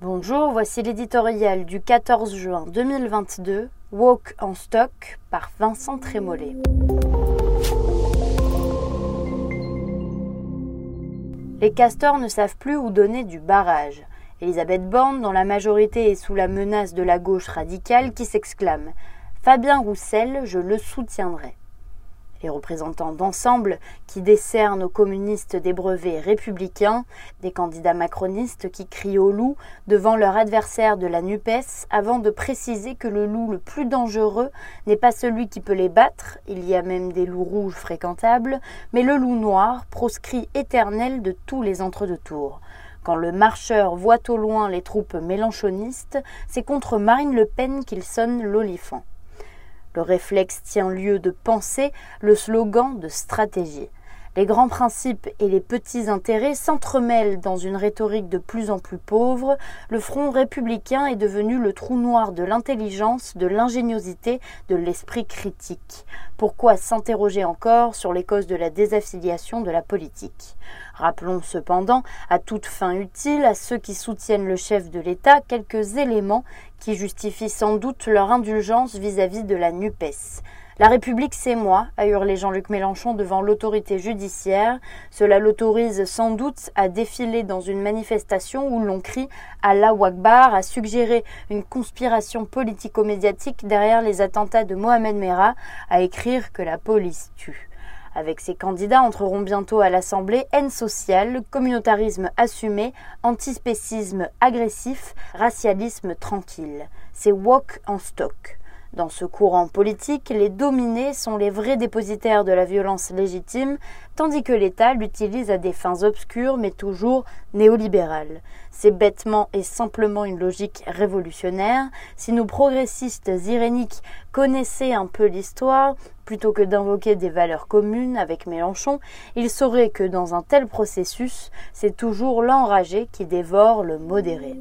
Bonjour, voici l'éditorial du 14 juin 2022, Walk en stock par Vincent Trémollet. Les castors ne savent plus où donner du barrage. Elisabeth Borne, dont la majorité est sous la menace de la gauche radicale, qui s'exclame Fabien Roussel, je le soutiendrai les représentants d'ensemble qui décernent aux communistes des brevets républicains, des candidats macronistes qui crient au loup devant leur adversaire de la NUPES avant de préciser que le loup le plus dangereux n'est pas celui qui peut les battre, il y a même des loups rouges fréquentables, mais le loup noir, proscrit éternel de tous les entre-deux-tours. Quand le marcheur voit au loin les troupes mélanchonistes, c'est contre Marine Le Pen qu'il sonne l'olifant. Le réflexe tient lieu de pensée, le slogan de stratégie. Les grands principes et les petits intérêts s'entremêlent dans une rhétorique de plus en plus pauvre. Le front républicain est devenu le trou noir de l'intelligence, de l'ingéniosité, de l'esprit critique. Pourquoi s'interroger encore sur les causes de la désaffiliation de la politique? Rappelons cependant, à toute fin utile, à ceux qui soutiennent le chef de l'État, quelques éléments qui justifient sans doute leur indulgence vis-à-vis de la NUPES. La République, c'est moi, a hurlé Jean-Luc Mélenchon devant l'autorité judiciaire. Cela l'autorise sans doute à défiler dans une manifestation où l'on crie Allah Wakbar, à suggérer une conspiration politico-médiatique derrière les attentats de Mohamed Merah, à écrire que la police tue. Avec ces candidats entreront bientôt à l'Assemblée haine sociale, communautarisme assumé, antispécisme agressif, racialisme tranquille. C'est walk en stock. Dans ce courant politique, les dominés sont les vrais dépositaires de la violence légitime, tandis que l'État l'utilise à des fins obscures mais toujours néolibérales. C'est bêtement et simplement une logique révolutionnaire. Si nos progressistes iréniques connaissaient un peu l'histoire, plutôt que d'invoquer des valeurs communes avec Mélenchon, ils sauraient que dans un tel processus, c'est toujours l'enragé qui dévore le modéré.